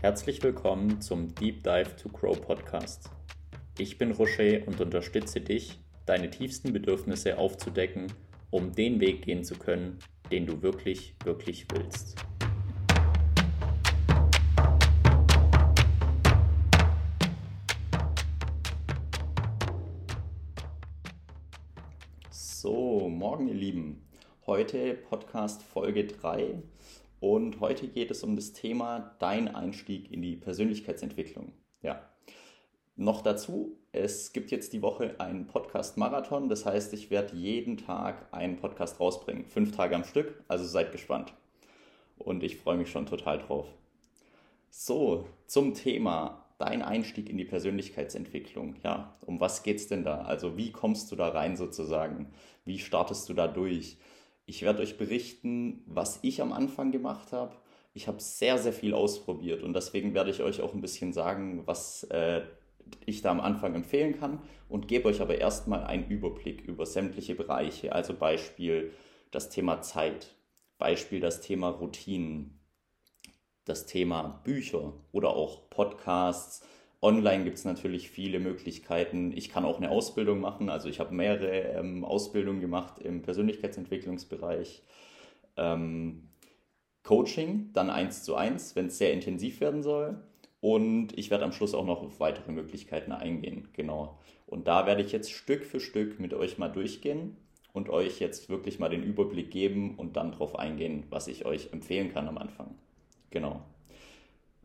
Herzlich willkommen zum Deep Dive to Grow Podcast. Ich bin Rocher und unterstütze dich, deine tiefsten Bedürfnisse aufzudecken, um den Weg gehen zu können, den du wirklich, wirklich willst. So, morgen ihr Lieben. Heute Podcast Folge 3 und heute geht es um das Thema dein Einstieg in die Persönlichkeitsentwicklung. Ja. Noch dazu, es gibt jetzt die Woche einen Podcast-Marathon. Das heißt, ich werde jeden Tag einen Podcast rausbringen. Fünf Tage am Stück, also seid gespannt. Und ich freue mich schon total drauf. So, zum Thema dein Einstieg in die Persönlichkeitsentwicklung. Ja, um was geht es denn da? Also, wie kommst du da rein sozusagen? Wie startest du da durch? Ich werde euch berichten, was ich am Anfang gemacht habe. Ich habe sehr, sehr viel ausprobiert und deswegen werde ich euch auch ein bisschen sagen, was äh, ich da am Anfang empfehlen kann und gebe euch aber erstmal einen Überblick über sämtliche Bereiche. Also Beispiel das Thema Zeit, Beispiel das Thema Routinen, das Thema Bücher oder auch Podcasts, Online gibt es natürlich viele Möglichkeiten. Ich kann auch eine Ausbildung machen. Also ich habe mehrere ähm, Ausbildungen gemacht im Persönlichkeitsentwicklungsbereich. Ähm, Coaching, dann eins zu eins, wenn es sehr intensiv werden soll. Und ich werde am Schluss auch noch auf weitere Möglichkeiten eingehen. Genau. Und da werde ich jetzt Stück für Stück mit euch mal durchgehen und euch jetzt wirklich mal den Überblick geben und dann darauf eingehen, was ich euch empfehlen kann am Anfang. Genau.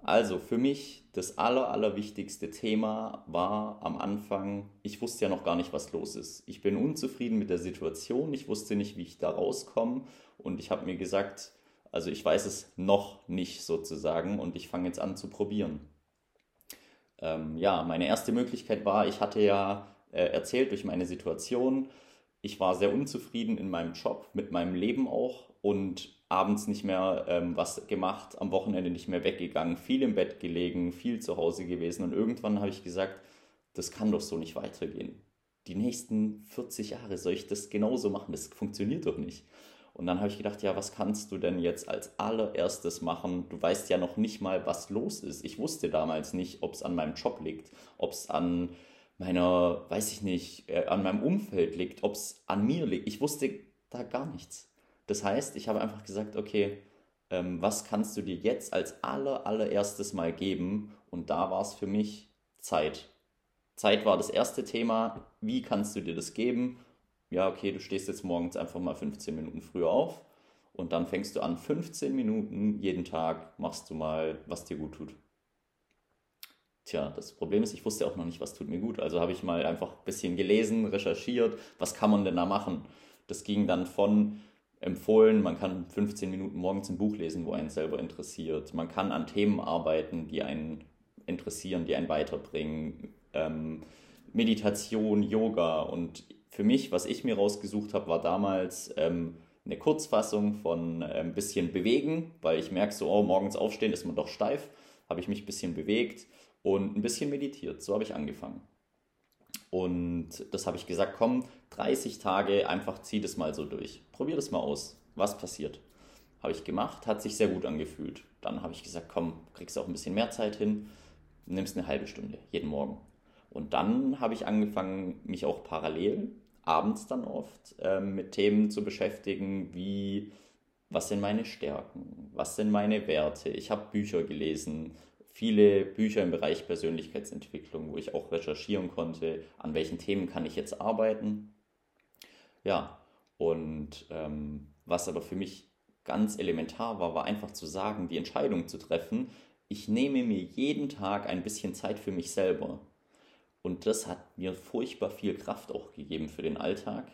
Also für mich das aller, allerwichtigste Thema war am Anfang, ich wusste ja noch gar nicht, was los ist. Ich bin unzufrieden mit der Situation, ich wusste nicht, wie ich da rauskomme und ich habe mir gesagt, also ich weiß es noch nicht sozusagen und ich fange jetzt an zu probieren. Ähm, ja, meine erste Möglichkeit war, ich hatte ja äh, erzählt durch meine Situation, ich war sehr unzufrieden in meinem Job, mit meinem Leben auch und abends nicht mehr ähm, was gemacht, am Wochenende nicht mehr weggegangen, viel im Bett gelegen, viel zu Hause gewesen. Und irgendwann habe ich gesagt, das kann doch so nicht weitergehen. Die nächsten 40 Jahre soll ich das genauso machen, das funktioniert doch nicht. Und dann habe ich gedacht, ja, was kannst du denn jetzt als allererstes machen? Du weißt ja noch nicht mal, was los ist. Ich wusste damals nicht, ob es an meinem Job liegt, ob es an meiner, weiß ich nicht, äh, an meinem Umfeld liegt, ob es an mir liegt. Ich wusste da gar nichts. Das heißt, ich habe einfach gesagt, okay, ähm, was kannst du dir jetzt als aller, allererstes mal geben? Und da war es für mich Zeit. Zeit war das erste Thema. Wie kannst du dir das geben? Ja, okay, du stehst jetzt morgens einfach mal 15 Minuten früher auf und dann fängst du an, 15 Minuten jeden Tag machst du mal, was dir gut tut. Tja, das Problem ist, ich wusste auch noch nicht, was tut mir gut. Also habe ich mal einfach ein bisschen gelesen, recherchiert, was kann man denn da machen. Das ging dann von empfohlen. Man kann 15 Minuten morgens ein Buch lesen, wo einen selber interessiert. Man kann an Themen arbeiten, die einen interessieren, die einen weiterbringen. Ähm, Meditation, Yoga und für mich, was ich mir rausgesucht habe, war damals ähm, eine Kurzfassung von äh, ein bisschen bewegen, weil ich merke so, oh, morgens aufstehen ist man doch steif, habe ich mich ein bisschen bewegt und ein bisschen meditiert. So habe ich angefangen. Und das habe ich gesagt, komm, 30 Tage, einfach zieh das mal so durch. Probier das mal aus. Was passiert? Habe ich gemacht, hat sich sehr gut angefühlt. Dann habe ich gesagt, komm, kriegst du auch ein bisschen mehr Zeit hin, nimmst eine halbe Stunde jeden Morgen. Und dann habe ich angefangen, mich auch parallel, abends dann oft, äh, mit Themen zu beschäftigen, wie was sind meine Stärken, was sind meine Werte. Ich habe Bücher gelesen, viele Bücher im Bereich Persönlichkeitsentwicklung, wo ich auch recherchieren konnte, an welchen Themen kann ich jetzt arbeiten. Ja, und ähm, was aber für mich ganz elementar war, war einfach zu sagen, die Entscheidung zu treffen, ich nehme mir jeden Tag ein bisschen Zeit für mich selber. Und das hat mir furchtbar viel Kraft auch gegeben für den Alltag.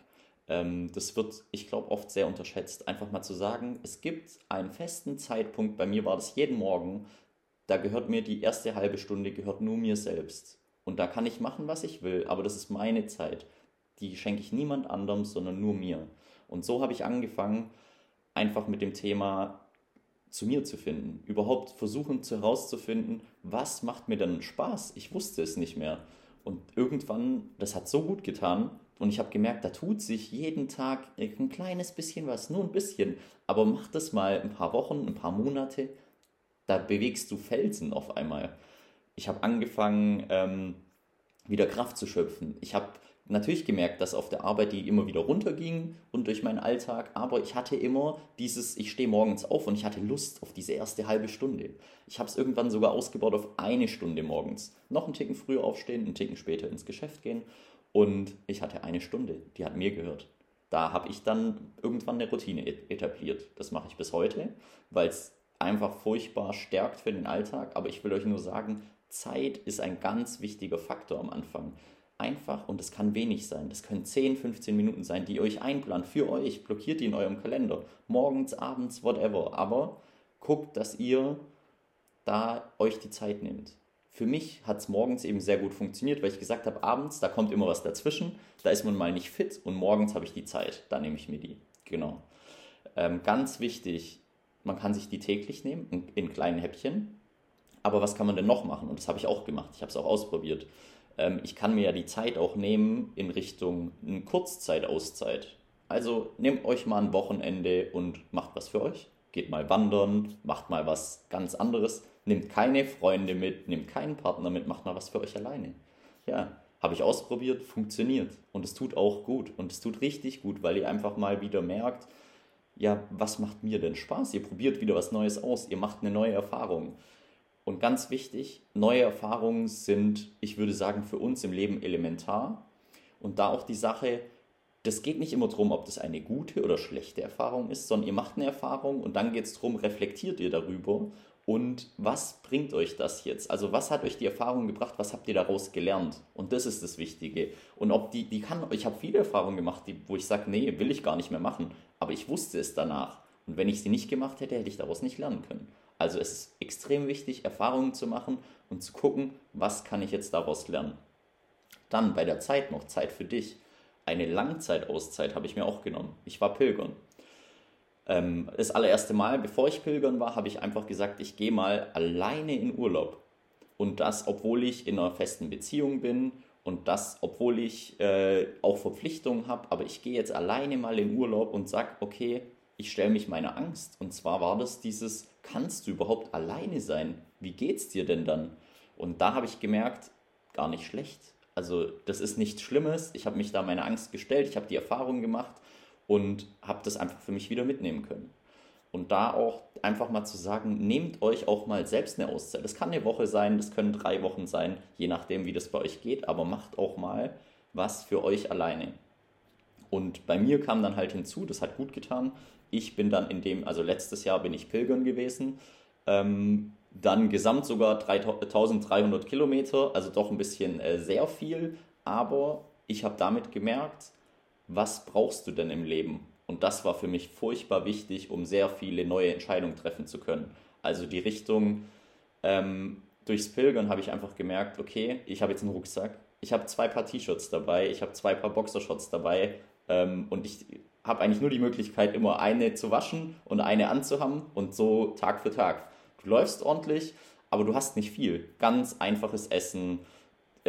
Ähm, das wird, ich glaube, oft sehr unterschätzt. Einfach mal zu sagen, es gibt einen festen Zeitpunkt, bei mir war das jeden Morgen, da gehört mir die erste halbe Stunde, gehört nur mir selbst. Und da kann ich machen, was ich will, aber das ist meine Zeit. Die schenke ich niemand anderem, sondern nur mir. Und so habe ich angefangen, einfach mit dem Thema zu mir zu finden. Überhaupt versuchen herauszufinden, was macht mir denn Spaß? Ich wusste es nicht mehr. Und irgendwann, das hat so gut getan. Und ich habe gemerkt, da tut sich jeden Tag ein kleines bisschen was, nur ein bisschen. Aber mach das mal ein paar Wochen, ein paar Monate da bewegst du Felsen auf einmal. Ich habe angefangen, ähm, wieder Kraft zu schöpfen. Ich habe natürlich gemerkt, dass auf der Arbeit die immer wieder runterging und durch meinen Alltag, aber ich hatte immer dieses, ich stehe morgens auf und ich hatte Lust auf diese erste halbe Stunde. Ich habe es irgendwann sogar ausgebaut auf eine Stunde morgens. Noch einen Ticken früher aufstehen, einen Ticken später ins Geschäft gehen und ich hatte eine Stunde, die hat mir gehört. Da habe ich dann irgendwann eine Routine etabliert. Das mache ich bis heute, weil es einfach furchtbar stärkt für den Alltag. Aber ich will euch nur sagen, Zeit ist ein ganz wichtiger Faktor am Anfang. Einfach, und es kann wenig sein, das können 10, 15 Minuten sein, die ihr euch einplant für euch, blockiert die in eurem Kalender, morgens, abends, whatever. Aber guckt, dass ihr da euch die Zeit nehmt. Für mich hat es morgens eben sehr gut funktioniert, weil ich gesagt habe, abends, da kommt immer was dazwischen, da ist man mal nicht fit und morgens habe ich die Zeit, da nehme ich mir die. Genau. Ähm, ganz wichtig, man kann sich die täglich nehmen, in, in kleinen Häppchen. Aber was kann man denn noch machen? Und das habe ich auch gemacht. Ich habe es auch ausprobiert. Ähm, ich kann mir ja die Zeit auch nehmen in Richtung eine Kurzzeitauszeit. Also nehmt euch mal ein Wochenende und macht was für euch. Geht mal wandern, macht mal was ganz anderes. Nehmt keine Freunde mit, nehmt keinen Partner mit, macht mal was für euch alleine. Ja, habe ich ausprobiert, funktioniert. Und es tut auch gut. Und es tut richtig gut, weil ihr einfach mal wieder merkt, ja, was macht mir denn Spaß? Ihr probiert wieder was Neues aus, ihr macht eine neue Erfahrung. Und ganz wichtig, neue Erfahrungen sind, ich würde sagen, für uns im Leben elementar. Und da auch die Sache, das geht nicht immer darum, ob das eine gute oder schlechte Erfahrung ist, sondern ihr macht eine Erfahrung und dann geht es darum, reflektiert ihr darüber und was bringt euch das jetzt? Also was hat euch die Erfahrung gebracht? Was habt ihr daraus gelernt? Und das ist das Wichtige. Und ob die, die kann, ich habe viele Erfahrungen gemacht, die, wo ich sage, nee, will ich gar nicht mehr machen. Aber ich wusste es danach. Und wenn ich sie nicht gemacht hätte, hätte ich daraus nicht lernen können. Also es ist extrem wichtig, Erfahrungen zu machen und zu gucken, was kann ich jetzt daraus lernen. Dann bei der Zeit noch Zeit für dich. Eine Langzeitauszeit habe ich mir auch genommen. Ich war Pilgern. Ähm, das allererste Mal, bevor ich pilgern war, habe ich einfach gesagt, ich gehe mal alleine in Urlaub. Und das, obwohl ich in einer festen Beziehung bin und das, obwohl ich äh, auch Verpflichtungen habe. Aber ich gehe jetzt alleine mal in Urlaub und sage, okay, ich stelle mich meiner Angst. Und zwar war das dieses, kannst du überhaupt alleine sein? Wie geht's dir denn dann? Und da habe ich gemerkt, gar nicht schlecht. Also das ist nichts Schlimmes. Ich habe mich da meiner Angst gestellt, ich habe die Erfahrung gemacht und habe das einfach für mich wieder mitnehmen können. Und da auch einfach mal zu sagen, nehmt euch auch mal selbst eine Auszeit. Das kann eine Woche sein, das können drei Wochen sein, je nachdem, wie das bei euch geht, aber macht auch mal was für euch alleine. Und bei mir kam dann halt hinzu, das hat gut getan. Ich bin dann in dem, also letztes Jahr bin ich Pilgern gewesen, ähm, dann gesamt sogar 3300 Kilometer, also doch ein bisschen äh, sehr viel, aber ich habe damit gemerkt, was brauchst du denn im Leben? Und das war für mich furchtbar wichtig, um sehr viele neue Entscheidungen treffen zu können. Also die Richtung, ähm, durchs Pilgern habe ich einfach gemerkt, okay, ich habe jetzt einen Rucksack, ich habe zwei Paar T-Shirts dabei, ich habe zwei Paar Boxershorts dabei ähm, und ich habe eigentlich nur die Möglichkeit, immer eine zu waschen und eine anzuhaben und so Tag für Tag. Du läufst ordentlich, aber du hast nicht viel. Ganz einfaches Essen,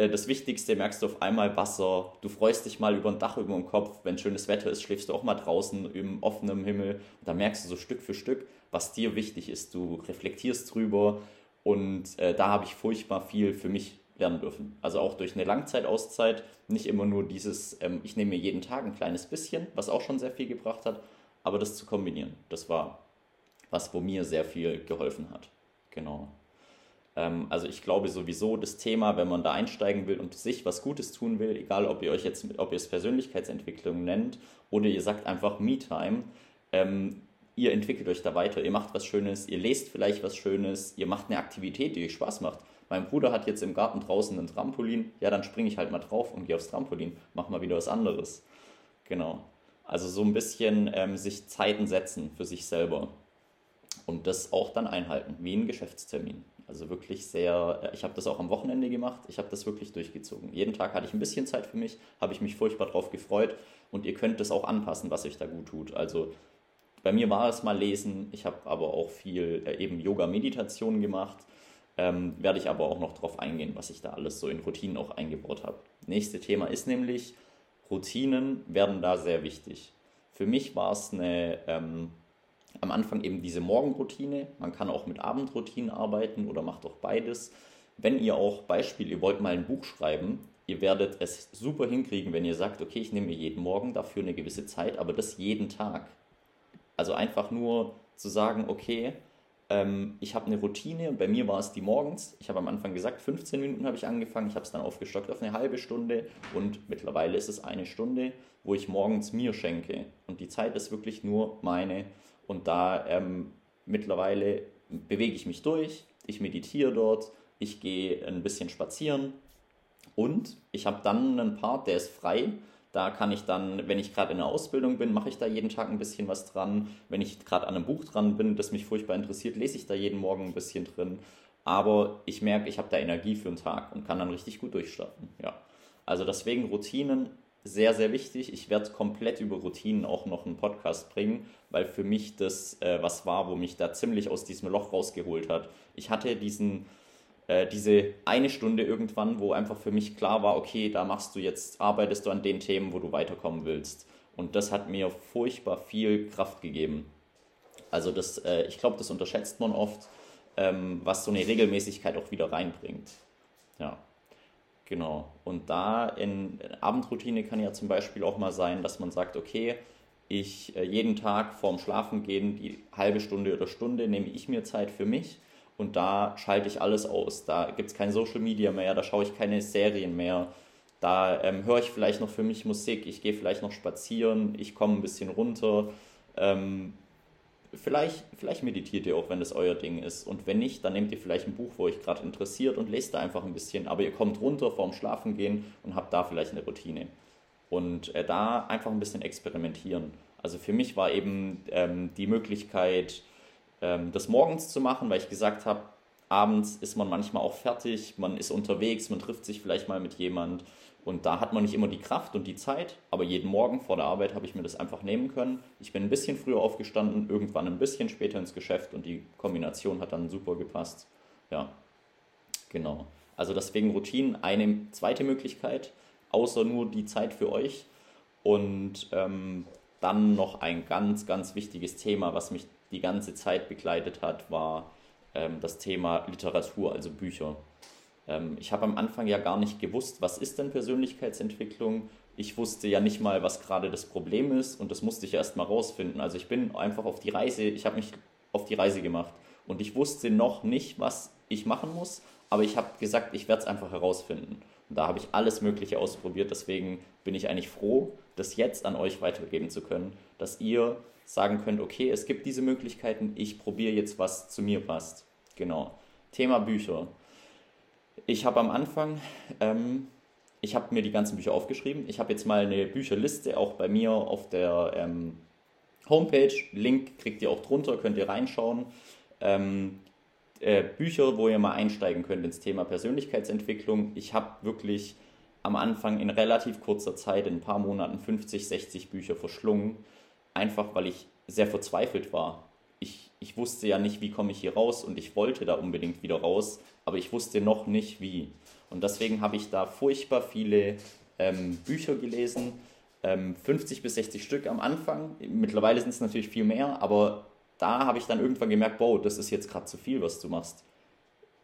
das Wichtigste merkst du auf einmal Wasser. Du freust dich mal über ein Dach über dem Kopf. Wenn schönes Wetter ist, schläfst du auch mal draußen im offenen Himmel. Und da merkst du so Stück für Stück, was dir wichtig ist. Du reflektierst drüber. Und äh, da habe ich furchtbar viel für mich lernen dürfen. Also auch durch eine Langzeitauszeit. Nicht immer nur dieses, ähm, ich nehme mir jeden Tag ein kleines bisschen, was auch schon sehr viel gebracht hat. Aber das zu kombinieren, das war was, wo mir sehr viel geholfen hat. Genau. Ähm, also ich glaube sowieso das Thema, wenn man da einsteigen will und sich was Gutes tun will, egal ob ihr euch jetzt, ob ihr es Persönlichkeitsentwicklung nennt oder ihr sagt einfach Me-Time, ähm, ihr entwickelt euch da weiter, ihr macht was Schönes, ihr lest vielleicht was Schönes, ihr macht eine Aktivität, die euch Spaß macht. Mein Bruder hat jetzt im Garten draußen ein Trampolin, ja, dann springe ich halt mal drauf und gehe aufs Trampolin, mach mal wieder was anderes. Genau. Also so ein bisschen ähm, sich Zeiten setzen für sich selber und das auch dann einhalten, wie ein Geschäftstermin. Also wirklich sehr, äh, ich habe das auch am Wochenende gemacht, ich habe das wirklich durchgezogen. Jeden Tag hatte ich ein bisschen Zeit für mich, habe ich mich furchtbar drauf gefreut und ihr könnt das auch anpassen, was euch da gut tut. Also bei mir war es mal lesen, ich habe aber auch viel äh, eben Yoga-Meditation gemacht, ähm, werde ich aber auch noch darauf eingehen, was ich da alles so in Routinen auch eingebaut habe. Nächste Thema ist nämlich, Routinen werden da sehr wichtig. Für mich war es eine, ähm, am Anfang eben diese Morgenroutine. Man kann auch mit Abendroutinen arbeiten oder macht auch beides. Wenn ihr auch, Beispiel, ihr wollt mal ein Buch schreiben, ihr werdet es super hinkriegen, wenn ihr sagt, okay, ich nehme mir jeden Morgen dafür eine gewisse Zeit, aber das jeden Tag. Also einfach nur zu sagen, okay, ähm, ich habe eine Routine und bei mir war es die morgens. Ich habe am Anfang gesagt, 15 Minuten habe ich angefangen, ich habe es dann aufgestockt auf eine halbe Stunde und mittlerweile ist es eine Stunde, wo ich morgens mir schenke. Und die Zeit ist wirklich nur meine. Und da ähm, mittlerweile bewege ich mich durch, ich meditiere dort, ich gehe ein bisschen spazieren und ich habe dann einen Part, der ist frei. Da kann ich dann, wenn ich gerade in der Ausbildung bin, mache ich da jeden Tag ein bisschen was dran. Wenn ich gerade an einem Buch dran bin, das mich furchtbar interessiert, lese ich da jeden Morgen ein bisschen drin. Aber ich merke, ich habe da Energie für den Tag und kann dann richtig gut durchstarten. Ja. Also deswegen Routinen sehr, sehr wichtig. Ich werde komplett über Routinen auch noch einen Podcast bringen, weil für mich das äh, was war, wo mich da ziemlich aus diesem Loch rausgeholt hat. Ich hatte diesen, äh, diese eine Stunde irgendwann, wo einfach für mich klar war, okay, da machst du jetzt, arbeitest du an den Themen, wo du weiterkommen willst. Und das hat mir furchtbar viel Kraft gegeben. Also das, äh, ich glaube, das unterschätzt man oft, ähm, was so eine Regelmäßigkeit auch wieder reinbringt. Ja. Genau. Und da in Abendroutine kann ja zum Beispiel auch mal sein, dass man sagt, okay, ich äh, jeden Tag vorm Schlafengehen die halbe Stunde oder Stunde nehme ich mir Zeit für mich und da schalte ich alles aus. Da gibt es kein Social Media mehr, da schaue ich keine Serien mehr. Da ähm, höre ich vielleicht noch für mich Musik, ich gehe vielleicht noch spazieren, ich komme ein bisschen runter. Ähm, vielleicht, vielleicht meditiert ihr auch, wenn das euer Ding ist. Und wenn nicht, dann nehmt ihr vielleicht ein Buch, wo euch gerade interessiert und lest da einfach ein bisschen. Aber ihr kommt runter vorm Schlafengehen und habt da vielleicht eine Routine. Und äh, da einfach ein bisschen experimentieren. Also für mich war eben ähm, die Möglichkeit, ähm, das morgens zu machen, weil ich gesagt habe, abends ist man manchmal auch fertig, man ist unterwegs, man trifft sich vielleicht mal mit jemand und da hat man nicht immer die Kraft und die Zeit, aber jeden Morgen vor der Arbeit habe ich mir das einfach nehmen können. Ich bin ein bisschen früher aufgestanden, irgendwann ein bisschen später ins Geschäft und die Kombination hat dann super gepasst. Ja, genau. Also deswegen Routinen eine zweite Möglichkeit, außer nur die Zeit für euch. Und ähm, dann noch ein ganz, ganz wichtiges Thema, was mich die ganze Zeit begleitet hat, war ähm, das Thema Literatur, also Bücher. Ähm, ich habe am Anfang ja gar nicht gewusst, was ist denn Persönlichkeitsentwicklung. Ich wusste ja nicht mal, was gerade das Problem ist und das musste ich erst mal rausfinden. Also ich bin einfach auf die Reise, ich habe mich auf die Reise gemacht und ich wusste noch nicht, was ich machen muss, aber ich habe gesagt, ich werde es einfach herausfinden. Und da habe ich alles Mögliche ausprobiert, deswegen bin ich eigentlich froh, das jetzt an euch weitergeben zu können, dass ihr sagen könnt, okay, es gibt diese Möglichkeiten, ich probiere jetzt, was zu mir passt. Genau. Thema Bücher. Ich habe am Anfang, ähm, ich habe mir die ganzen Bücher aufgeschrieben. Ich habe jetzt mal eine Bücherliste auch bei mir auf der ähm, Homepage. Link kriegt ihr auch drunter, könnt ihr reinschauen. Ähm, äh, Bücher, wo ihr mal einsteigen könnt ins Thema Persönlichkeitsentwicklung. Ich habe wirklich am Anfang in relativ kurzer Zeit, in ein paar Monaten, 50, 60 Bücher verschlungen. Einfach weil ich sehr verzweifelt war ich, ich wusste ja nicht, wie komme ich hier raus und ich wollte da unbedingt wieder raus, aber ich wusste noch nicht wie. Und deswegen habe ich da furchtbar viele ähm, Bücher gelesen, ähm, 50 bis 60 Stück am Anfang. Mittlerweile sind es natürlich viel mehr, aber da habe ich dann irgendwann gemerkt, wow, das ist jetzt gerade zu viel, was du machst.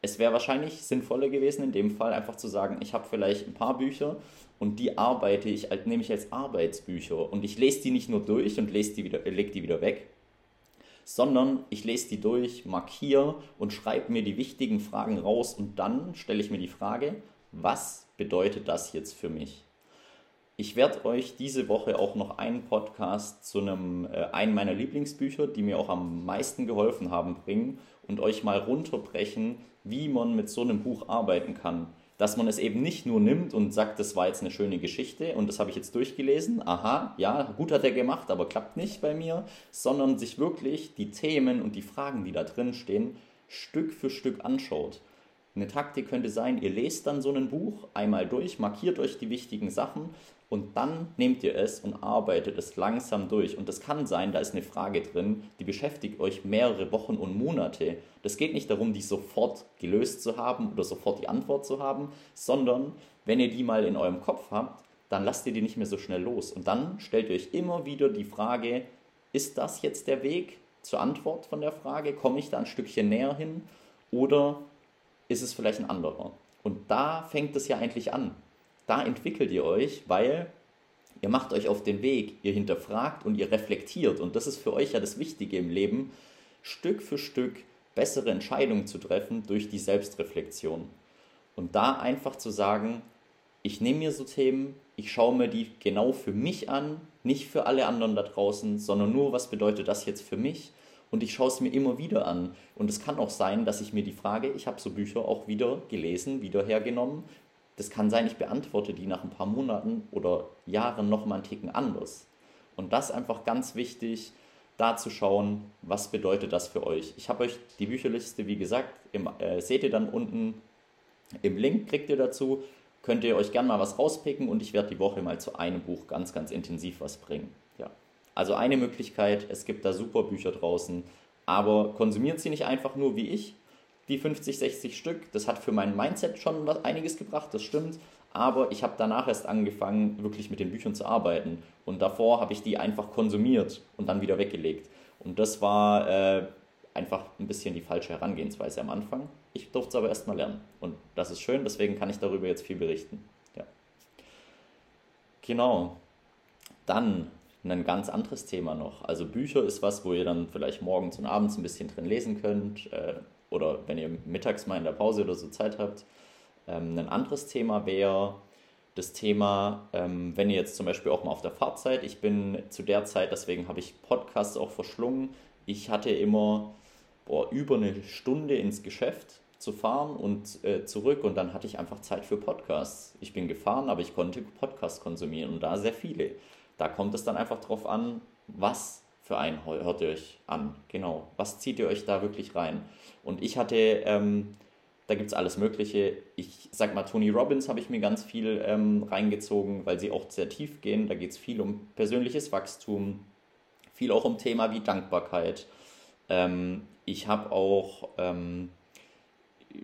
Es wäre wahrscheinlich sinnvoller gewesen, in dem Fall einfach zu sagen, ich habe vielleicht ein paar Bücher und die arbeite ich, nehme ich als Arbeitsbücher. Und ich lese die nicht nur durch und lese die wieder, leg die wieder weg, sondern ich lese die durch, markiere und schreibe mir die wichtigen Fragen raus. Und dann stelle ich mir die Frage, was bedeutet das jetzt für mich? Ich werde euch diese Woche auch noch einen Podcast zu einem, äh, einem meiner Lieblingsbücher, die mir auch am meisten geholfen haben, bringen und euch mal runterbrechen, wie man mit so einem Buch arbeiten kann dass man es eben nicht nur nimmt und sagt, das war jetzt eine schöne Geschichte und das habe ich jetzt durchgelesen, aha, ja, gut hat er gemacht, aber klappt nicht bei mir, sondern sich wirklich die Themen und die Fragen, die da drin stehen, Stück für Stück anschaut. Eine Taktik könnte sein, ihr lest dann so ein Buch einmal durch, markiert euch die wichtigen Sachen und dann nehmt ihr es und arbeitet es langsam durch. Und das kann sein, da ist eine Frage drin, die beschäftigt euch mehrere Wochen und Monate. Das geht nicht darum, die sofort gelöst zu haben oder sofort die Antwort zu haben, sondern wenn ihr die mal in eurem Kopf habt, dann lasst ihr die nicht mehr so schnell los. Und dann stellt ihr euch immer wieder die Frage, ist das jetzt der Weg zur Antwort von der Frage? Komme ich da ein Stückchen näher hin? Oder ist es vielleicht ein anderer? Und da fängt es ja eigentlich an. Da entwickelt ihr euch, weil ihr macht euch auf den Weg, ihr hinterfragt und ihr reflektiert. Und das ist für euch ja das Wichtige im Leben, Stück für Stück bessere Entscheidungen zu treffen durch die Selbstreflexion. Und da einfach zu sagen, ich nehme mir so Themen, ich schaue mir die genau für mich an, nicht für alle anderen da draußen, sondern nur, was bedeutet das jetzt für mich? Und ich schaue es mir immer wieder an. Und es kann auch sein, dass ich mir die Frage, ich habe so Bücher auch wieder gelesen, wieder hergenommen. Das kann sein, ich beantworte die nach ein paar Monaten oder Jahren nochmal einen Ticken anders. Und das einfach ganz wichtig, da zu schauen, was bedeutet das für euch. Ich habe euch die Bücherliste, wie gesagt, im, äh, seht ihr dann unten im Link, kriegt ihr dazu. Könnt ihr euch gerne mal was rauspicken und ich werde die Woche mal zu einem Buch ganz, ganz intensiv was bringen. Ja. Also eine Möglichkeit, es gibt da super Bücher draußen, aber konsumiert sie nicht einfach nur wie ich, die 50, 60 Stück. Das hat für mein Mindset schon was, einiges gebracht, das stimmt. Aber ich habe danach erst angefangen, wirklich mit den Büchern zu arbeiten. Und davor habe ich die einfach konsumiert und dann wieder weggelegt. Und das war äh, einfach ein bisschen die falsche Herangehensweise am Anfang. Ich durfte es aber erst mal lernen. Und das ist schön, deswegen kann ich darüber jetzt viel berichten. Ja. Genau. Dann ein ganz anderes Thema noch. Also Bücher ist was, wo ihr dann vielleicht morgens und abends ein bisschen drin lesen könnt. Äh, oder wenn ihr mittags mal in der Pause oder so Zeit habt. Ähm, ein anderes Thema wäre das Thema, ähm, wenn ihr jetzt zum Beispiel auch mal auf der Fahrt seid. Ich bin zu der Zeit, deswegen habe ich Podcasts auch verschlungen. Ich hatte immer boah, über eine Stunde ins Geschäft zu fahren und äh, zurück und dann hatte ich einfach Zeit für Podcasts. Ich bin gefahren, aber ich konnte Podcasts konsumieren und da sehr viele. Da kommt es dann einfach drauf an, was für einen hört ihr euch an. Genau, was zieht ihr euch da wirklich rein? Und ich hatte, ähm, da gibt es alles Mögliche. Ich sag mal, Tony Robbins habe ich mir ganz viel ähm, reingezogen, weil sie auch sehr tief gehen. Da geht es viel um persönliches Wachstum, viel auch um Thema wie Dankbarkeit. Ähm, ich habe auch ähm,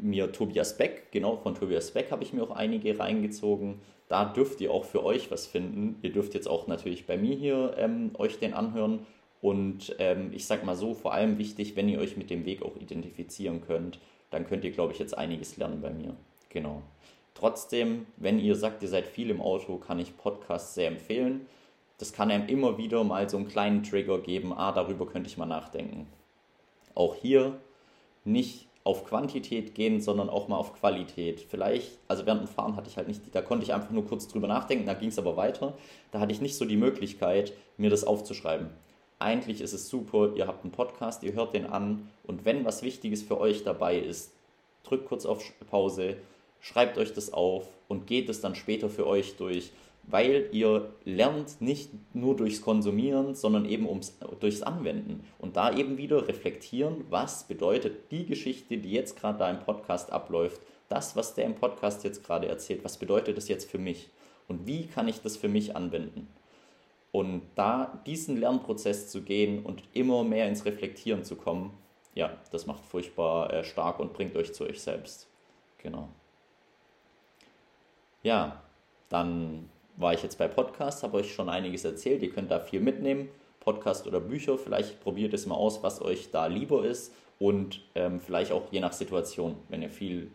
mir Tobias Beck, genau von Tobias Beck habe ich mir auch einige reingezogen. Da dürft ihr auch für euch was finden. Ihr dürft jetzt auch natürlich bei mir hier ähm, euch den anhören. Und ähm, ich sag mal so, vor allem wichtig, wenn ihr euch mit dem Weg auch identifizieren könnt, dann könnt ihr, glaube ich, jetzt einiges lernen bei mir. Genau. Trotzdem, wenn ihr sagt, ihr seid viel im Auto, kann ich Podcasts sehr empfehlen. Das kann einem immer wieder mal so einen kleinen Trigger geben, ah, darüber könnte ich mal nachdenken. Auch hier nicht auf Quantität gehen, sondern auch mal auf Qualität. Vielleicht, also während dem Fahren hatte ich halt nicht, da konnte ich einfach nur kurz drüber nachdenken, da ging es aber weiter. Da hatte ich nicht so die Möglichkeit, mir das aufzuschreiben. Eigentlich ist es super, ihr habt einen Podcast, ihr hört den an und wenn was Wichtiges für euch dabei ist, drückt kurz auf Pause, schreibt euch das auf und geht es dann später für euch durch weil ihr lernt nicht nur durchs Konsumieren, sondern eben ums, durchs Anwenden. Und da eben wieder reflektieren, was bedeutet die Geschichte, die jetzt gerade da im Podcast abläuft, das, was der im Podcast jetzt gerade erzählt, was bedeutet das jetzt für mich? Und wie kann ich das für mich anwenden? Und da diesen Lernprozess zu gehen und immer mehr ins Reflektieren zu kommen, ja, das macht furchtbar äh, stark und bringt euch zu euch selbst. Genau. Ja, dann war ich jetzt bei Podcasts, habe euch schon einiges erzählt. Ihr könnt da viel mitnehmen, Podcast oder Bücher. Vielleicht probiert es mal aus, was euch da lieber ist und ähm, vielleicht auch je nach Situation, wenn ihr viel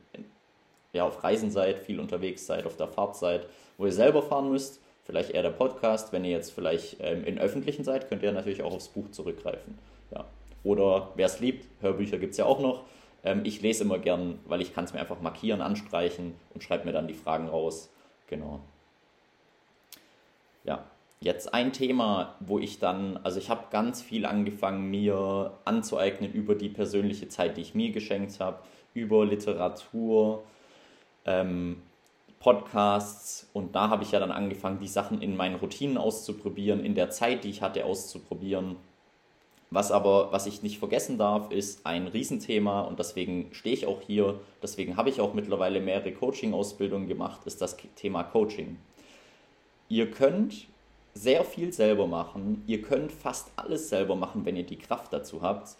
ja, auf Reisen seid, viel unterwegs seid, auf der Fahrt seid, wo ihr selber fahren müsst, vielleicht eher der Podcast. Wenn ihr jetzt vielleicht ähm, in öffentlichen seid, könnt ihr natürlich auch aufs Buch zurückgreifen. Ja. Oder wer es liebt, Hörbücher gibt es ja auch noch. Ähm, ich lese immer gern, weil ich kann es mir einfach markieren, anstreichen und schreibe mir dann die Fragen raus. Genau. Ja, jetzt ein Thema, wo ich dann, also ich habe ganz viel angefangen, mir anzueignen über die persönliche Zeit, die ich mir geschenkt habe, über Literatur, ähm, Podcasts und da habe ich ja dann angefangen, die Sachen in meinen Routinen auszuprobieren, in der Zeit, die ich hatte, auszuprobieren. Was aber, was ich nicht vergessen darf, ist ein Riesenthema und deswegen stehe ich auch hier, deswegen habe ich auch mittlerweile mehrere Coaching-Ausbildungen gemacht, ist das Thema Coaching. Ihr könnt sehr viel selber machen. Ihr könnt fast alles selber machen, wenn ihr die Kraft dazu habt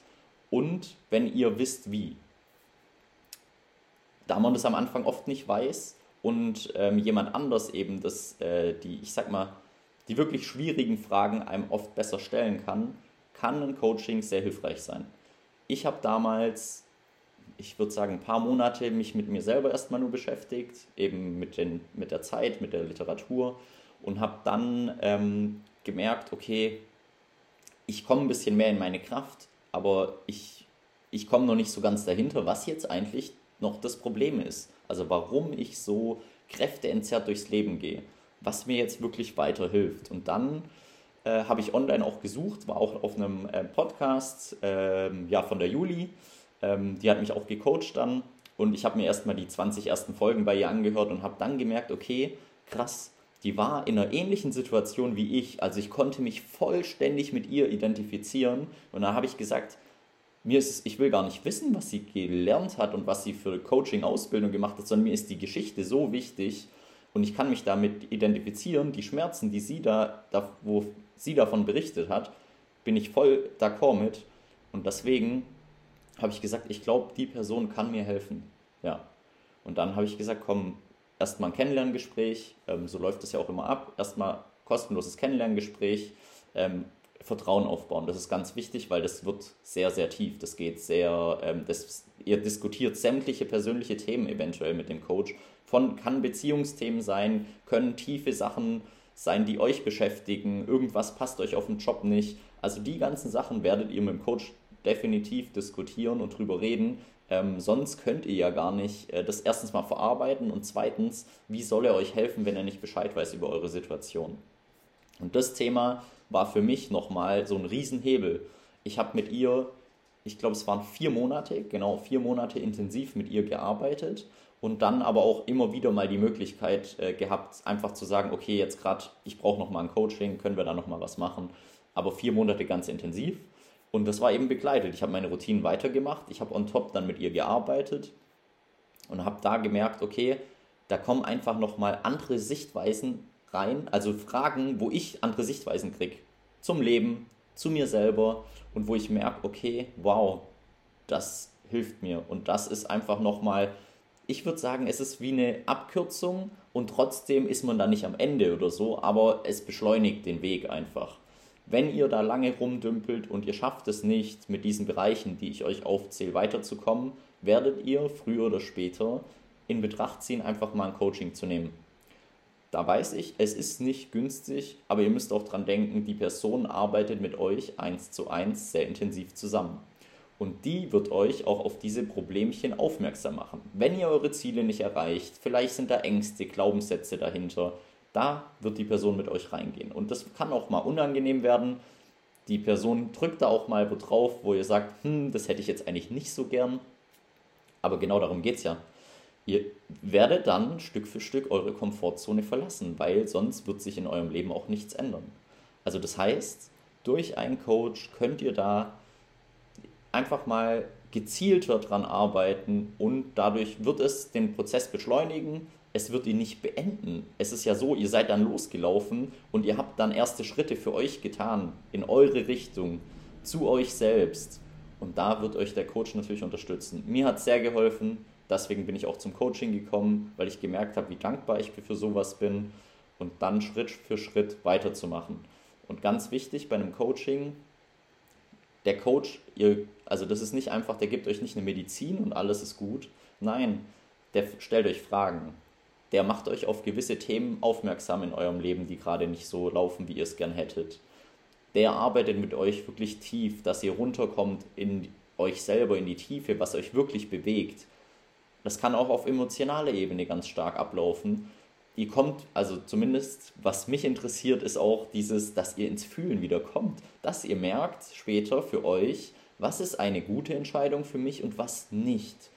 und wenn ihr wisst, wie. Da man das am Anfang oft nicht weiß und ähm, jemand anders eben das, äh, die, ich sag mal, die wirklich schwierigen Fragen einem oft besser stellen kann, kann ein Coaching sehr hilfreich sein. Ich habe damals, ich würde sagen, ein paar Monate mich mit mir selber erstmal nur beschäftigt, eben mit, den, mit der Zeit, mit der Literatur und habe dann ähm, gemerkt, okay, ich komme ein bisschen mehr in meine Kraft, aber ich, ich komme noch nicht so ganz dahinter, was jetzt eigentlich noch das Problem ist. Also warum ich so kräfteentzerrt durchs Leben gehe, was mir jetzt wirklich weiterhilft. Und dann äh, habe ich online auch gesucht, war auch auf einem äh, Podcast äh, ja, von der Juli. Ähm, die hat mich auch gecoacht dann und ich habe mir erstmal die 20 ersten Folgen bei ihr angehört und habe dann gemerkt, okay, krass, die war in einer ähnlichen Situation wie ich. Also ich konnte mich vollständig mit ihr identifizieren und da habe ich gesagt, mir ist ich will gar nicht wissen, was sie gelernt hat und was sie für Coaching-Ausbildung gemacht hat, sondern mir ist die Geschichte so wichtig und ich kann mich damit identifizieren, die Schmerzen, die sie da, da wo sie davon berichtet hat, bin ich voll d'accord mit und deswegen habe ich gesagt, ich glaube, die Person kann mir helfen. Ja. Und dann habe ich gesagt, komm, erstmal ein Kennenlerngespräch, ähm, so läuft es ja auch immer ab, erstmal kostenloses Kennenlerngespräch, ähm, Vertrauen aufbauen. Das ist ganz wichtig, weil das wird sehr, sehr tief. Das geht sehr, ähm, das, ihr diskutiert sämtliche persönliche Themen eventuell mit dem Coach. Von kann Beziehungsthemen sein, können tiefe Sachen sein, die euch beschäftigen. Irgendwas passt euch auf den Job nicht. Also die ganzen Sachen werdet ihr mit dem Coach definitiv diskutieren und drüber reden. Ähm, sonst könnt ihr ja gar nicht äh, das erstens mal verarbeiten und zweitens, wie soll er euch helfen, wenn er nicht Bescheid weiß über eure Situation? Und das Thema war für mich nochmal so ein Riesenhebel. Ich habe mit ihr, ich glaube, es waren vier Monate, genau vier Monate intensiv mit ihr gearbeitet und dann aber auch immer wieder mal die Möglichkeit äh, gehabt, einfach zu sagen, okay, jetzt gerade, ich brauche nochmal ein Coaching, können wir da nochmal was machen. Aber vier Monate ganz intensiv. Und das war eben begleitet. Ich habe meine Routinen weitergemacht, ich habe on top dann mit ihr gearbeitet und habe da gemerkt, okay, da kommen einfach nochmal andere Sichtweisen rein, also Fragen, wo ich andere Sichtweisen kriege zum Leben, zu mir selber und wo ich merke, okay, wow, das hilft mir und das ist einfach nochmal, ich würde sagen, es ist wie eine Abkürzung und trotzdem ist man da nicht am Ende oder so, aber es beschleunigt den Weg einfach. Wenn ihr da lange rumdümpelt und ihr schafft es nicht, mit diesen Bereichen, die ich euch aufzähle, weiterzukommen, werdet ihr früher oder später in Betracht ziehen, einfach mal ein Coaching zu nehmen. Da weiß ich, es ist nicht günstig, aber ihr müsst auch dran denken, die Person arbeitet mit euch eins zu eins sehr intensiv zusammen. Und die wird euch auch auf diese Problemchen aufmerksam machen. Wenn ihr eure Ziele nicht erreicht, vielleicht sind da Ängste, Glaubenssätze dahinter, da wird die Person mit euch reingehen. Und das kann auch mal unangenehm werden. Die Person drückt da auch mal wo drauf, wo ihr sagt, hm, das hätte ich jetzt eigentlich nicht so gern. Aber genau darum geht es ja. Ihr werdet dann Stück für Stück eure Komfortzone verlassen, weil sonst wird sich in eurem Leben auch nichts ändern. Also das heißt, durch einen Coach könnt ihr da einfach mal gezielter dran arbeiten und dadurch wird es den Prozess beschleunigen, es wird ihn nicht beenden. Es ist ja so, ihr seid dann losgelaufen und ihr habt dann erste Schritte für euch getan, in eure Richtung, zu euch selbst. Und da wird euch der Coach natürlich unterstützen. Mir hat es sehr geholfen, Deswegen bin ich auch zum Coaching gekommen, weil ich gemerkt habe, wie dankbar ich für sowas bin und dann Schritt für Schritt weiterzumachen. Und ganz wichtig bei einem Coaching, der Coach, ihr, also das ist nicht einfach, der gibt euch nicht eine Medizin und alles ist gut. Nein, der stellt euch Fragen. Der macht euch auf gewisse Themen aufmerksam in eurem Leben, die gerade nicht so laufen, wie ihr es gern hättet. Der arbeitet mit euch wirklich tief, dass ihr runterkommt in euch selber, in die Tiefe, was euch wirklich bewegt das kann auch auf emotionaler Ebene ganz stark ablaufen. Ihr kommt, also zumindest was mich interessiert, ist auch dieses, dass ihr ins Fühlen wieder kommt. Dass ihr merkt später für euch, was ist eine gute Entscheidung für mich und was nicht.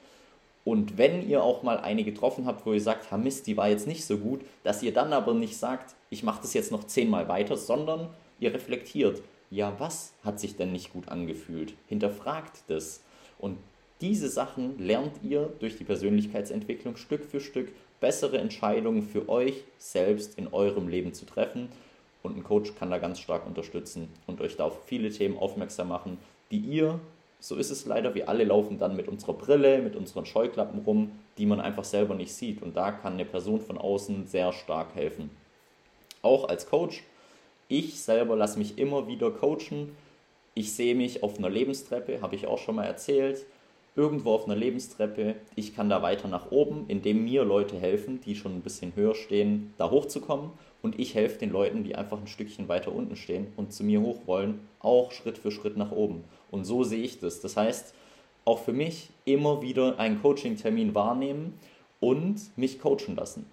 Und wenn ihr auch mal eine getroffen habt, wo ihr sagt, ha Mist, die war jetzt nicht so gut, dass ihr dann aber nicht sagt, ich mache das jetzt noch zehnmal weiter, sondern ihr reflektiert, ja, was hat sich denn nicht gut angefühlt? Hinterfragt das. Und diese Sachen lernt ihr durch die Persönlichkeitsentwicklung Stück für Stück bessere Entscheidungen für euch selbst in eurem Leben zu treffen. Und ein Coach kann da ganz stark unterstützen und euch da auf viele Themen aufmerksam machen, die ihr, so ist es leider, wir alle laufen dann mit unserer Brille, mit unseren Scheuklappen rum, die man einfach selber nicht sieht. Und da kann eine Person von außen sehr stark helfen. Auch als Coach, ich selber lasse mich immer wieder coachen ich sehe mich auf einer Lebenstreppe, habe ich auch schon mal erzählt, irgendwo auf einer Lebenstreppe. Ich kann da weiter nach oben, indem mir Leute helfen, die schon ein bisschen höher stehen, da hochzukommen. Und ich helfe den Leuten, die einfach ein Stückchen weiter unten stehen und zu mir hoch wollen, auch Schritt für Schritt nach oben. Und so sehe ich das. Das heißt, auch für mich immer wieder einen Coaching-Termin wahrnehmen und mich coachen lassen.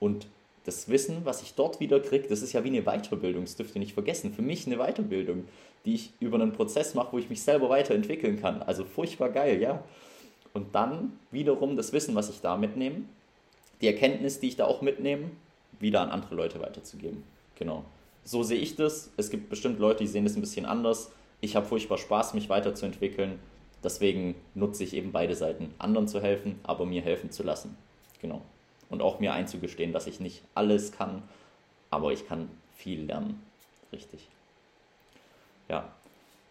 Und das Wissen, was ich dort wieder kriege, das ist ja wie eine Weiterbildung, das dürft ihr nicht vergessen. Für mich eine Weiterbildung, die ich über einen Prozess mache, wo ich mich selber weiterentwickeln kann. Also furchtbar geil, ja. Und dann wiederum das Wissen, was ich da mitnehme, die Erkenntnis, die ich da auch mitnehme, wieder an andere Leute weiterzugeben. Genau. So sehe ich das. Es gibt bestimmt Leute, die sehen das ein bisschen anders. Ich habe furchtbar Spaß, mich weiterzuentwickeln. Deswegen nutze ich eben beide Seiten, anderen zu helfen, aber mir helfen zu lassen. Genau und auch mir einzugestehen, dass ich nicht alles kann, aber ich kann viel lernen. Richtig. Ja,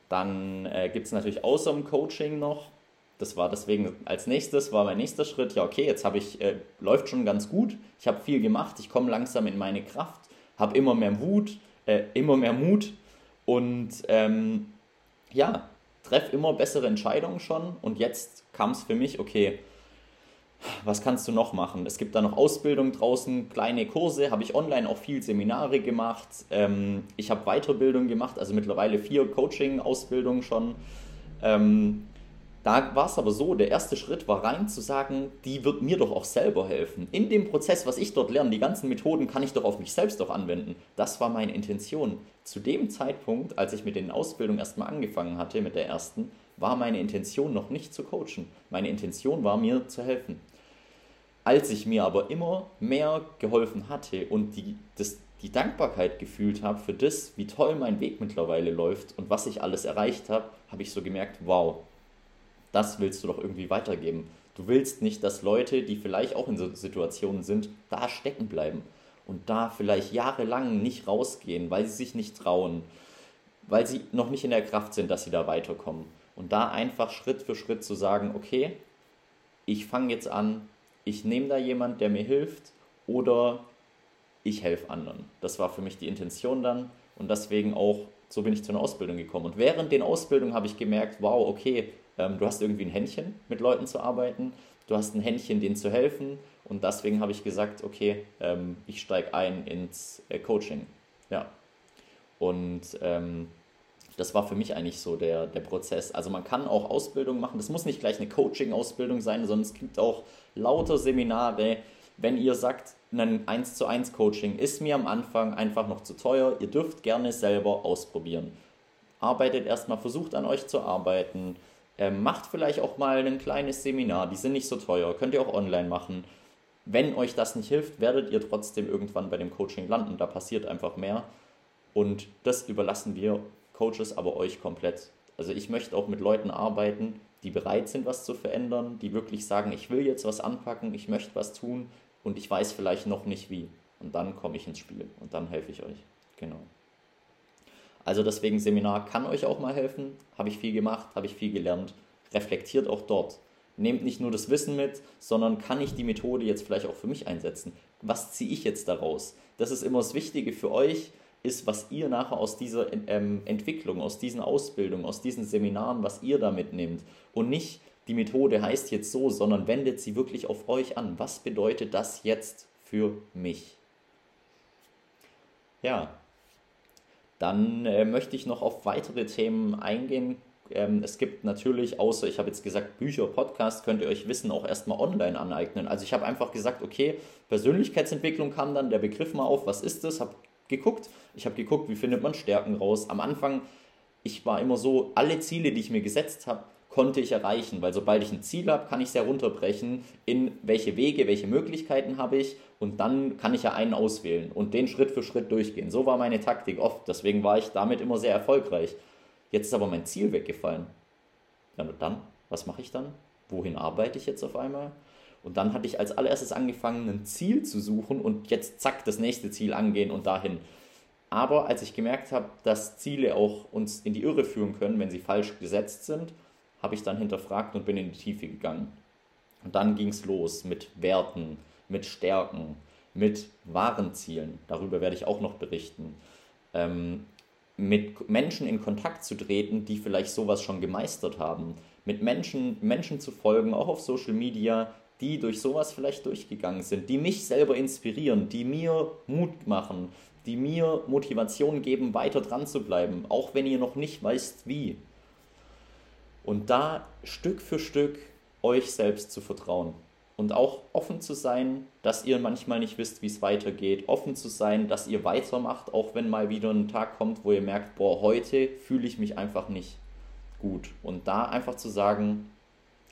dann äh, gibt es natürlich außer dem Coaching noch, das war deswegen als nächstes, war mein nächster Schritt, ja okay, jetzt habe ich, äh, läuft schon ganz gut, ich habe viel gemacht, ich komme langsam in meine Kraft, habe immer mehr Mut, äh, immer mehr Mut und ähm, ja, treffe immer bessere Entscheidungen schon und jetzt kam es für mich, okay, was kannst du noch machen? Es gibt da noch Ausbildung draußen, kleine Kurse, habe ich online auch viel Seminare gemacht. Ähm, ich habe Weiterbildung gemacht, also mittlerweile vier Coaching-Ausbildungen schon. Ähm, da war es aber so, der erste Schritt war rein zu sagen, die wird mir doch auch selber helfen. In dem Prozess, was ich dort lerne, die ganzen Methoden kann ich doch auf mich selbst doch anwenden. Das war meine Intention. Zu dem Zeitpunkt, als ich mit den Ausbildungen erstmal angefangen hatte, mit der ersten, war meine Intention noch nicht zu coachen. Meine Intention war mir zu helfen. Als ich mir aber immer mehr geholfen hatte und die, das, die Dankbarkeit gefühlt habe für das, wie toll mein Weg mittlerweile läuft und was ich alles erreicht habe, habe ich so gemerkt, wow, das willst du doch irgendwie weitergeben. Du willst nicht, dass Leute, die vielleicht auch in so Situationen sind, da stecken bleiben und da vielleicht jahrelang nicht rausgehen, weil sie sich nicht trauen, weil sie noch nicht in der Kraft sind, dass sie da weiterkommen. Und da einfach Schritt für Schritt zu sagen, okay, ich fange jetzt an, ich nehme da jemand, der mir hilft oder ich helfe anderen. Das war für mich die Intention dann und deswegen auch, so bin ich zu einer Ausbildung gekommen. Und während den Ausbildungen habe ich gemerkt, wow, okay, ähm, du hast irgendwie ein Händchen, mit Leuten zu arbeiten, du hast ein Händchen, denen zu helfen und deswegen habe ich gesagt, okay, ähm, ich steige ein ins äh, Coaching. Ja. Und ähm, das war für mich eigentlich so der, der Prozess. Also man kann auch Ausbildung machen. Das muss nicht gleich eine Coaching-Ausbildung sein, sondern es gibt auch lauter Seminare. Wenn ihr sagt, ein 1 zu 1 Coaching ist mir am Anfang einfach noch zu teuer, ihr dürft gerne selber ausprobieren. Arbeitet erstmal, versucht an euch zu arbeiten. Ähm, macht vielleicht auch mal ein kleines Seminar, die sind nicht so teuer, könnt ihr auch online machen. Wenn euch das nicht hilft, werdet ihr trotzdem irgendwann bei dem Coaching landen. Da passiert einfach mehr. Und das überlassen wir Coaches, aber euch komplett. Also ich möchte auch mit Leuten arbeiten, die bereit sind, was zu verändern, die wirklich sagen, ich will jetzt was anpacken, ich möchte was tun und ich weiß vielleicht noch nicht wie. Und dann komme ich ins Spiel und dann helfe ich euch. Genau. Also deswegen Seminar kann euch auch mal helfen. Habe ich viel gemacht, habe ich viel gelernt. Reflektiert auch dort. Nehmt nicht nur das Wissen mit, sondern kann ich die Methode jetzt vielleicht auch für mich einsetzen? Was ziehe ich jetzt daraus? Das ist immer das Wichtige für euch, ist, was ihr nachher aus dieser ähm, Entwicklung, aus diesen Ausbildungen, aus diesen Seminaren, was ihr da mitnehmt. Und nicht, die Methode heißt jetzt so, sondern wendet sie wirklich auf euch an. Was bedeutet das jetzt für mich? Ja, dann äh, möchte ich noch auf weitere Themen eingehen. Ähm, es gibt natürlich, außer ich habe jetzt gesagt, Bücher, Podcast, könnt ihr euch Wissen auch erstmal online aneignen. Also ich habe einfach gesagt, okay, Persönlichkeitsentwicklung kam dann der Begriff mal auf, was ist das? Habe geguckt. Ich habe geguckt, wie findet man Stärken raus. Am Anfang, ich war immer so, alle Ziele, die ich mir gesetzt habe, konnte ich erreichen, weil sobald ich ein Ziel habe, kann ich es ja runterbrechen, in welche Wege, welche Möglichkeiten habe ich und dann kann ich ja einen auswählen und den Schritt für Schritt durchgehen. So war meine Taktik oft, deswegen war ich damit immer sehr erfolgreich. Jetzt ist aber mein Ziel weggefallen. Ja, und dann, was mache ich dann? Wohin arbeite ich jetzt auf einmal? Und dann hatte ich als allererstes angefangen, ein Ziel zu suchen und jetzt zack, das nächste Ziel angehen und dahin. Aber als ich gemerkt habe, dass Ziele auch uns in die Irre führen können, wenn sie falsch gesetzt sind, habe ich dann hinterfragt und bin in die Tiefe gegangen. Und dann ging es los mit Werten, mit Stärken, mit wahren Zielen. Darüber werde ich auch noch berichten. Ähm, mit Menschen in Kontakt zu treten, die vielleicht sowas schon gemeistert haben. Mit Menschen, Menschen zu folgen, auch auf Social Media, die durch sowas vielleicht durchgegangen sind, die mich selber inspirieren, die mir Mut machen, die mir Motivation geben, weiter dran zu bleiben, auch wenn ihr noch nicht weißt wie. Und da Stück für Stück euch selbst zu vertrauen und auch offen zu sein, dass ihr manchmal nicht wisst, wie es weitergeht, offen zu sein, dass ihr weitermacht, auch wenn mal wieder ein Tag kommt, wo ihr merkt, boah, heute fühle ich mich einfach nicht gut. Und da einfach zu sagen,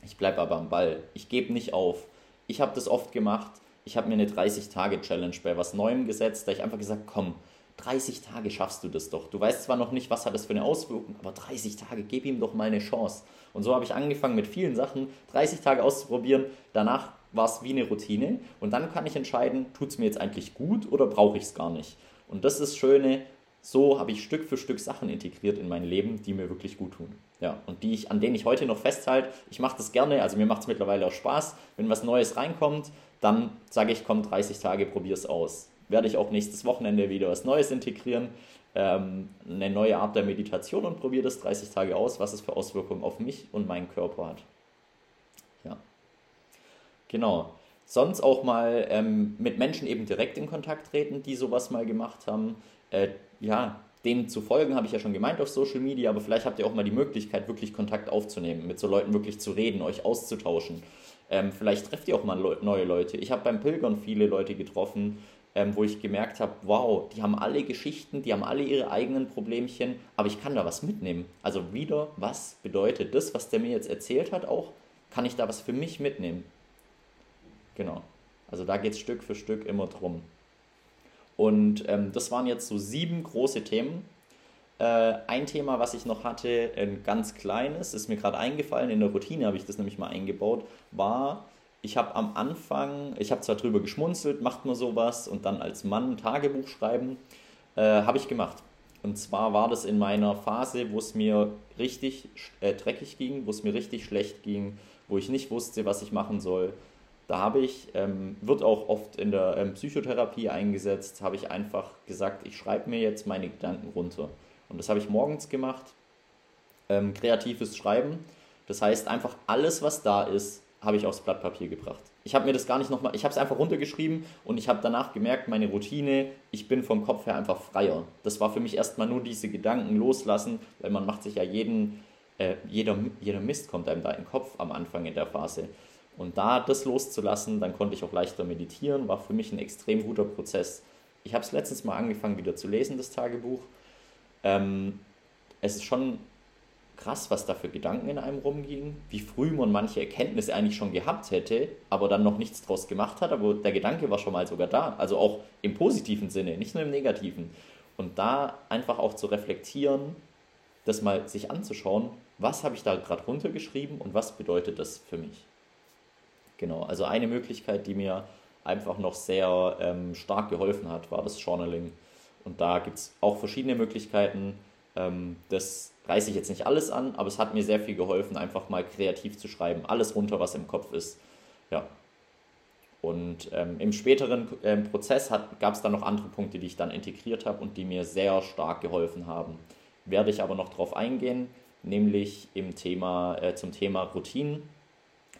ich bleibe aber am Ball, ich gebe nicht auf. Ich habe das oft gemacht, ich habe mir eine 30-Tage-Challenge bei was Neuem gesetzt, da ich einfach gesagt, komm, 30 Tage schaffst du das doch. Du weißt zwar noch nicht, was hat das für eine Auswirkung, aber 30 Tage, gib ihm doch mal eine Chance. Und so habe ich angefangen mit vielen Sachen, 30 Tage auszuprobieren. Danach war es wie eine Routine und dann kann ich entscheiden, tut es mir jetzt eigentlich gut oder brauche ich es gar nicht. Und das ist das Schöne, so habe ich Stück für Stück Sachen integriert in mein Leben, die mir wirklich gut tun. Ja, und die ich, an denen ich heute noch festhalte. Ich mache das gerne, also mir macht es mittlerweile auch Spaß. Wenn was Neues reinkommt, dann sage ich, komm, 30 Tage, probier es aus werde ich auch nächstes Wochenende wieder was Neues integrieren, ähm, eine neue Art der Meditation und probiere das 30 Tage aus, was es für Auswirkungen auf mich und meinen Körper hat. Ja. Genau. Sonst auch mal ähm, mit Menschen eben direkt in Kontakt treten, die sowas mal gemacht haben. Äh, ja, denen zu folgen, habe ich ja schon gemeint auf Social Media, aber vielleicht habt ihr auch mal die Möglichkeit, wirklich Kontakt aufzunehmen, mit so Leuten wirklich zu reden, euch auszutauschen. Ähm, vielleicht trefft ihr auch mal neue Leute. Ich habe beim Pilgern viele Leute getroffen, ähm, wo ich gemerkt habe, wow, die haben alle Geschichten, die haben alle ihre eigenen Problemchen, aber ich kann da was mitnehmen. Also wieder, was bedeutet das, was der mir jetzt erzählt hat, auch, kann ich da was für mich mitnehmen? Genau. Also da geht es Stück für Stück immer drum. Und ähm, das waren jetzt so sieben große Themen. Äh, ein Thema, was ich noch hatte, ein ganz kleines, ist mir gerade eingefallen, in der Routine habe ich das nämlich mal eingebaut, war ich habe am Anfang, ich habe zwar drüber geschmunzelt, macht man sowas und dann als Mann ein Tagebuch schreiben, äh, habe ich gemacht. Und zwar war das in meiner Phase, wo es mir richtig äh, dreckig ging, wo es mir richtig schlecht ging, wo ich nicht wusste, was ich machen soll. Da habe ich, ähm, wird auch oft in der ähm, Psychotherapie eingesetzt, habe ich einfach gesagt, ich schreibe mir jetzt meine Gedanken runter. Und das habe ich morgens gemacht. Ähm, kreatives Schreiben. Das heißt einfach alles, was da ist, habe ich aufs Blatt Papier gebracht. Ich habe mir das gar nicht nochmal, ich habe es einfach runtergeschrieben und ich habe danach gemerkt, meine Routine, ich bin vom Kopf her einfach freier. Das war für mich erstmal nur diese Gedanken loslassen, weil man macht sich ja jeden, äh, jeder, jeder Mist kommt einem da in den Kopf am Anfang in der Phase. Und da das loszulassen, dann konnte ich auch leichter meditieren, war für mich ein extrem guter Prozess. Ich habe es letztens mal angefangen wieder zu lesen, das Tagebuch. Ähm, es ist schon krass, was da für Gedanken in einem rumgingen, wie früh man manche Erkenntnisse eigentlich schon gehabt hätte, aber dann noch nichts draus gemacht hat, aber der Gedanke war schon mal sogar da, also auch im positiven Sinne, nicht nur im negativen. Und da einfach auch zu reflektieren, das mal sich anzuschauen, was habe ich da gerade runtergeschrieben und was bedeutet das für mich. Genau, also eine Möglichkeit, die mir einfach noch sehr ähm, stark geholfen hat, war das Journaling. Und da gibt es auch verschiedene Möglichkeiten. Ähm, das reiße ich jetzt nicht alles an, aber es hat mir sehr viel geholfen, einfach mal kreativ zu schreiben. Alles runter, was im Kopf ist. Ja. Und ähm, im späteren ähm, Prozess gab es dann noch andere Punkte, die ich dann integriert habe und die mir sehr stark geholfen haben. Werde ich aber noch darauf eingehen, nämlich im Thema, äh, zum Thema Routinen.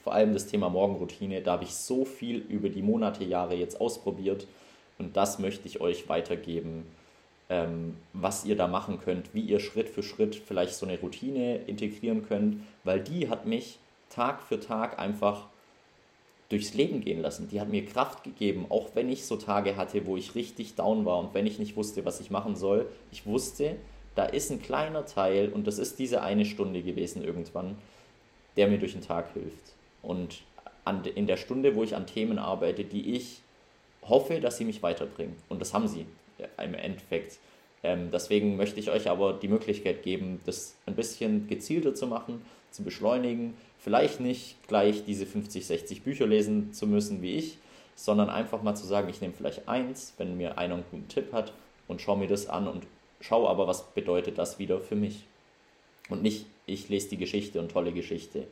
Vor allem das Thema Morgenroutine. Da habe ich so viel über die Monate, Jahre jetzt ausprobiert und das möchte ich euch weitergeben ähm, was ihr da machen könnt, wie ihr Schritt für Schritt vielleicht so eine Routine integrieren könnt, weil die hat mich Tag für Tag einfach durchs Leben gehen lassen. Die hat mir Kraft gegeben, auch wenn ich so Tage hatte, wo ich richtig down war und wenn ich nicht wusste, was ich machen soll. Ich wusste, da ist ein kleiner Teil und das ist diese eine Stunde gewesen irgendwann, der mir durch den Tag hilft. Und an, in der Stunde, wo ich an Themen arbeite, die ich hoffe, dass sie mich weiterbringen. Und das haben sie im Endeffekt. Ähm, deswegen möchte ich euch aber die Möglichkeit geben, das ein bisschen gezielter zu machen, zu beschleunigen. Vielleicht nicht gleich diese 50, 60 Bücher lesen zu müssen wie ich, sondern einfach mal zu sagen, ich nehme vielleicht eins, wenn mir einer einen guten Tipp hat und schaue mir das an und schaue aber, was bedeutet das wieder für mich. Und nicht, ich lese die Geschichte und tolle Geschichte.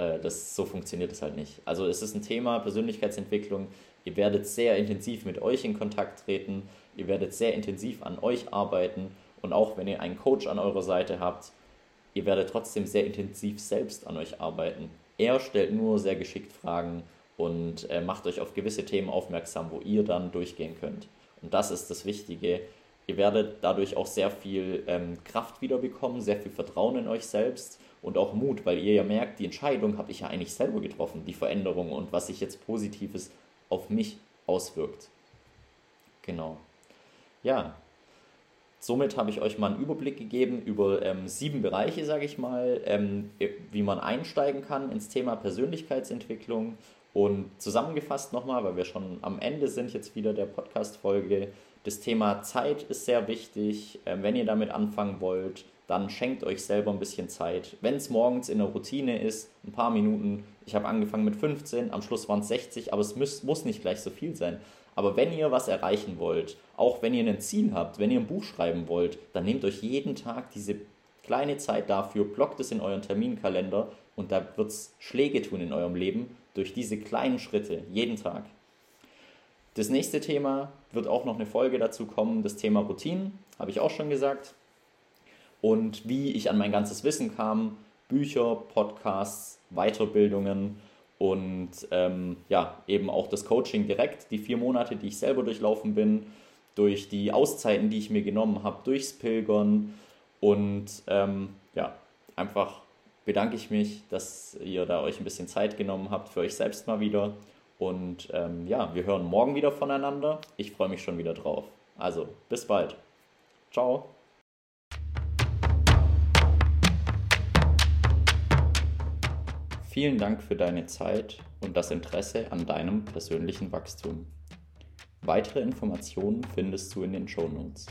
Äh, das, so funktioniert es halt nicht. Also es ist ein Thema Persönlichkeitsentwicklung. Ihr werdet sehr intensiv mit euch in Kontakt treten. Ihr werdet sehr intensiv an euch arbeiten Und auch wenn ihr einen Coach an eurer Seite habt, ihr werdet trotzdem sehr intensiv selbst an euch arbeiten. Er stellt nur sehr geschickt Fragen und äh, macht euch auf gewisse Themen aufmerksam, wo ihr dann durchgehen könnt. Und das ist das Wichtige. Ihr werdet dadurch auch sehr viel ähm, Kraft wiederbekommen, sehr viel Vertrauen in euch selbst und auch Mut, weil ihr ja merkt, die Entscheidung habe ich ja eigentlich selber getroffen, die Veränderung und was sich jetzt Positives auf mich auswirkt. Genau. Ja, somit habe ich euch mal einen Überblick gegeben über ähm, sieben Bereiche, sage ich mal, ähm, wie man einsteigen kann ins Thema Persönlichkeitsentwicklung. Und zusammengefasst nochmal, weil wir schon am Ende sind jetzt wieder der Podcast-Folge, das Thema Zeit ist sehr wichtig. Ähm, wenn ihr damit anfangen wollt, dann schenkt euch selber ein bisschen Zeit. Wenn es morgens in der Routine ist, ein paar Minuten, ich habe angefangen mit 15, am Schluss waren es 60, aber es muss, muss nicht gleich so viel sein. Aber wenn ihr was erreichen wollt, auch wenn ihr ein Ziel habt, wenn ihr ein Buch schreiben wollt, dann nehmt euch jeden Tag diese kleine Zeit dafür, blockt es in euren Terminkalender und da wird es Schläge tun in eurem Leben durch diese kleinen Schritte jeden Tag. Das nächste Thema wird auch noch eine Folge dazu kommen, das Thema Routinen, habe ich auch schon gesagt und wie ich an mein ganzes Wissen kam. Bücher, Podcasts, Weiterbildungen und ähm, ja, eben auch das Coaching direkt, die vier Monate, die ich selber durchlaufen bin, durch die Auszeiten, die ich mir genommen habe, durchs Pilgern und ähm, ja, einfach bedanke ich mich, dass ihr da euch ein bisschen Zeit genommen habt für euch selbst mal wieder. Und ähm, ja, wir hören morgen wieder voneinander. Ich freue mich schon wieder drauf. Also, bis bald. Ciao. Vielen Dank für deine Zeit und das Interesse an deinem persönlichen Wachstum. Weitere Informationen findest du in den Show Notes.